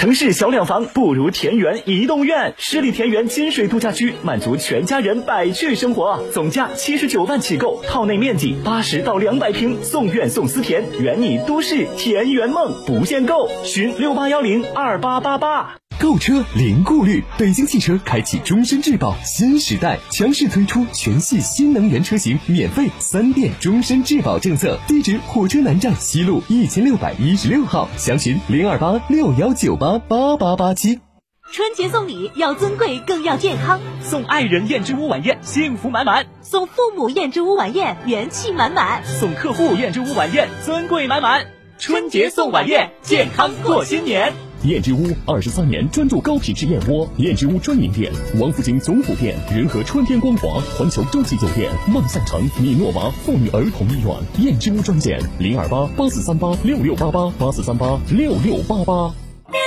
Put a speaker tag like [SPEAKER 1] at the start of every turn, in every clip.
[SPEAKER 1] 城市小两房不如田园移动院，十里田园金水度假区满足全家人百趣生活，总价七十九万起购，套内面积八十到两百平，送院送私田，圆你都市田园梦，不限购，寻六八幺零二八八八。
[SPEAKER 2] 购车零顾虑，北京汽车开启终身质保新时代，强势推出全系新能源车型免费三电终身质保政策。地址：火车南站西路一千六百一十六号，详询零二八六幺九八八八八七。
[SPEAKER 3] 春节送礼要尊贵更要健康，
[SPEAKER 1] 送爱人燕之屋晚宴，幸福满满；
[SPEAKER 3] 送父母燕之屋晚宴，元气满满；
[SPEAKER 1] 送客户燕之屋晚宴，尊贵满满。春节送晚宴，健康过新年。
[SPEAKER 2] 燕之屋二十三年专注高品质燕窝，燕之屋专营店：王府井总府店、仁和春天光华、环球洲际酒店、万象城、米诺娃妇女儿童医院。燕之屋专线零二八八四三八六六八八八四三八六六八八。
[SPEAKER 4] 燕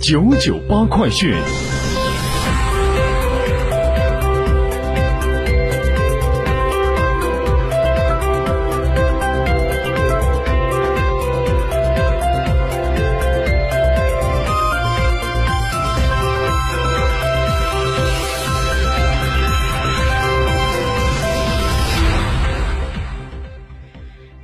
[SPEAKER 4] 之
[SPEAKER 5] 屋九九八快讯。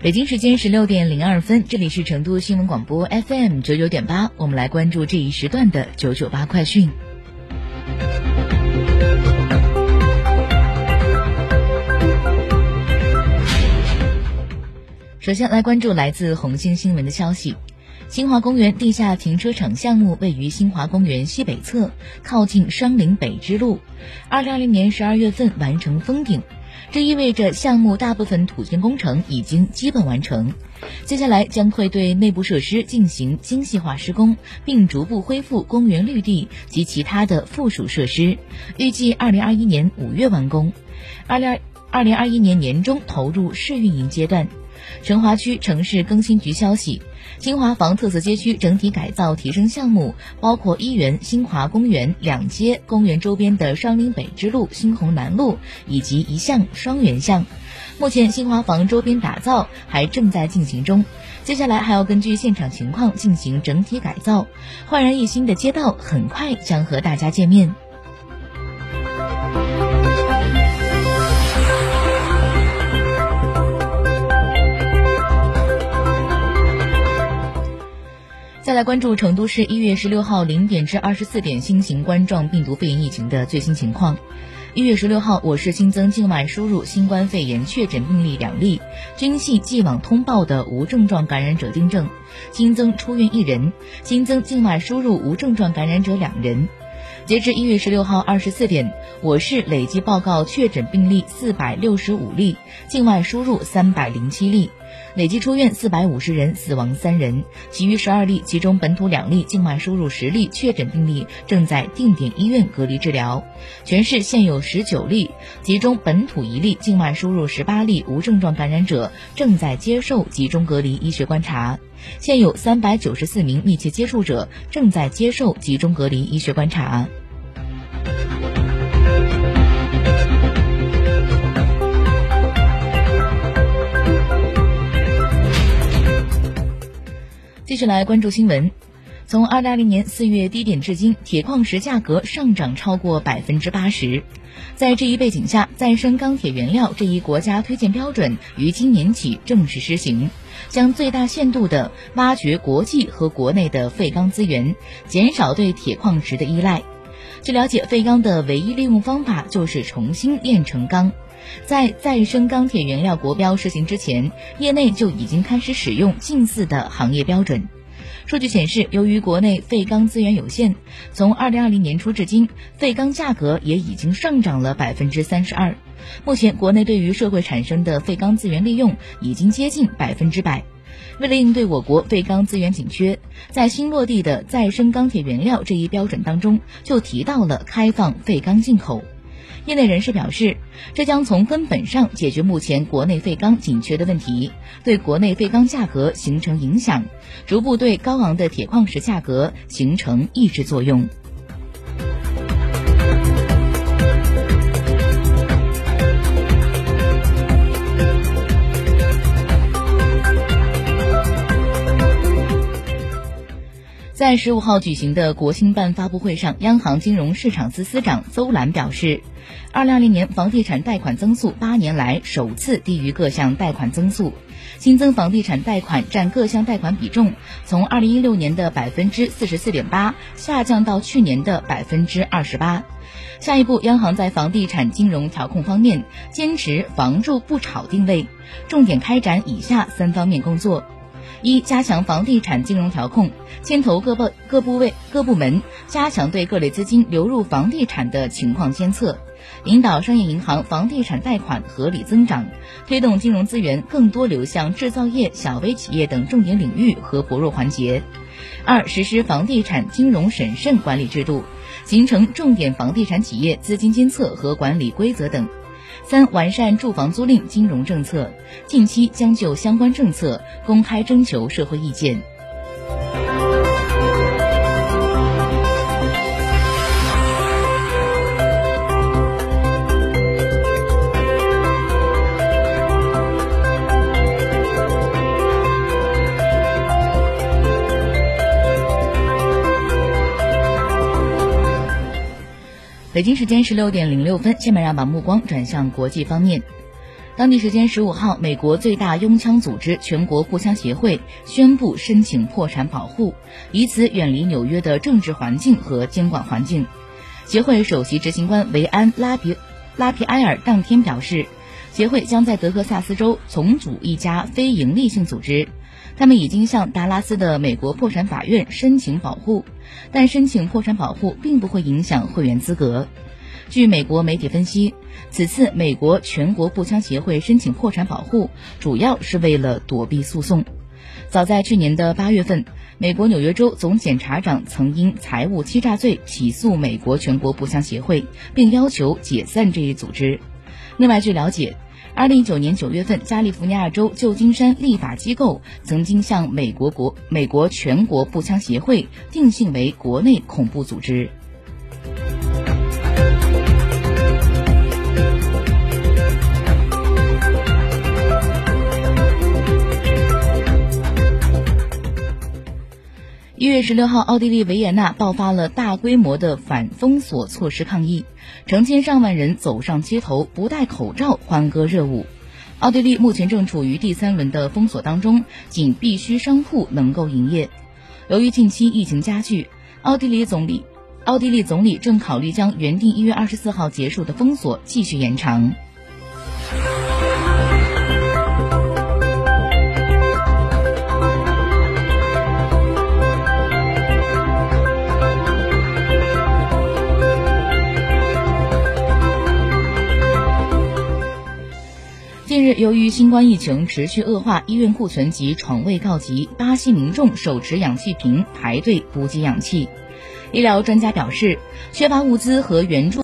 [SPEAKER 6] 北京时间十六点零二分，这里是成都新闻广播 FM 九九点八，我们来关注这一时段的九九八快讯。首先来关注来自红星新闻的消息：新华公园地下停车场项目位于新华公园西北侧，靠近双林北支路，二零二零年十二月份完成封顶。这意味着项目大部分土建工程已经基本完成，接下来将会对内部设施进行精细化施工，并逐步恢复公园绿地及其他的附属设施。预计二零二一年五月完工，二零二二零二一年年中投入试运营阶段。成华区城市更新局消息。新华房特色街区整体改造提升项目包括一园新华公园两街、公园周边的双林北支路、新鸿南路以及一巷双园巷。目前新华房周边打造还正在进行中，接下来还要根据现场情况进行整体改造。焕然一新的街道很快将和大家见面。再来关注成都市一月十六号零点至二十四点新型冠状病毒肺炎疫情的最新情况。一月十六号，我市新增境外输入新冠肺炎确诊病例两例，均系既往通报的无症状感染者订正，新增出院一人，新增境外输入无症状感染者两人。截至一月十六号二十四点，我市累计报告确诊病例四百六十五例，境外输入三百零七例。累计出院四百五十人，死亡三人，其余十二例，其中本土两例，境外输入十例确诊病例正在定点医院隔离治疗。全市现有十九例，其中本土一例，境外输入十八例无症状感染者正在接受集中隔离医学观察。现有三百九十四名密切接触者正在接受集中隔离医学观察。继续来关注新闻，从二零二零年四月低点至今，铁矿石价格上涨超过百分之八十。在这一背景下，再生钢铁原料这一国家推荐标准于今年起正式施行，将最大限度地挖掘国际和国内的废钢资源，减少对铁矿石的依赖。据了解，废钢的唯一利用方法就是重新炼成钢。在再生钢铁原料国标实行之前，业内就已经开始使用近似的行业标准。数据显示，由于国内废钢资源有限，从二零二零年初至今，废钢价格也已经上涨了百分之三十二。目前，国内对于社会产生的废钢资源利用已经接近百分之百。为了应对我国废钢资源紧缺，在新落地的再生钢铁原料这一标准当中，就提到了开放废钢进口。业内人士表示，这将从根本上解决目前国内废钢紧缺的问题，对国内废钢价格形成影响，逐步对高昂的铁矿石价格形成抑制作用。在十五号举行的国新办发布会上，央行金融市场司司长邹兰表示，二零二零年房地产贷款增速八年来首次低于各项贷款增速，新增房地产贷款占各项贷款比重从二零一六年的百分之四十四点八下降到去年的百分之二十八。下一步，央行在房地产金融调控方面坚持“房住不炒”定位，重点开展以下三方面工作。一、加强房地产金融调控，牵头各部各部位各部门加强对各类资金流入房地产的情况监测，引导商业银行房地产贷款合理增长，推动金融资源更多流向制造业、小微企业等重点领域和薄弱环节。二、实施房地产金融审慎管理制度，形成重点房地产企业资金监测和管理规则等。三、完善住房租赁金融政策，近期将就相关政策公开征求社会意见。北京时间十六点零六分，下面让把目光转向国际方面。当地时间十五号，美国最大拥枪组织全国步枪协会宣布申请破产保护，以此远离纽约的政治环境和监管环境。协会首席执行官维安拉皮拉皮埃尔当天表示，协会将在德克萨斯州重组一家非营利性组织。他们已经向达拉斯的美国破产法院申请保护，但申请破产保护并不会影响会员资格。据美国媒体分析，此次美国全国步枪协会申请破产保护，主要是为了躲避诉讼。早在去年的八月份，美国纽约州总检察长曾因财务欺诈罪起诉美国全国步枪协会，并要求解散这一组织。另外，据了解。二零一九年九月份，加利福尼亚州旧金山立法机构曾经向美国国美国全国步枪协会定性为国内恐怖组织。一月十六号，奥地利维也纳爆发了大规模的反封锁措施抗议，成千上万人走上街头，不戴口罩欢歌热舞。奥地利目前正处于第三轮的封锁当中，仅必须商铺能够营业。由于近期疫情加剧，奥地利总理奥地利总理正考虑将原定一月二十四号结束的封锁继续延长。近日，由于新冠疫情持续恶化，医院库存及床位告急，巴西民众手持氧气瓶排队补给氧气。医疗专家表示，缺乏物资和援助。